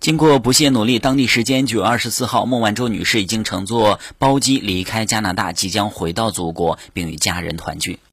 经过不懈努力当地时间九月二十四号孟晚舟女士已经乘坐包机离开加拿大即将回到祖国并与家人团聚。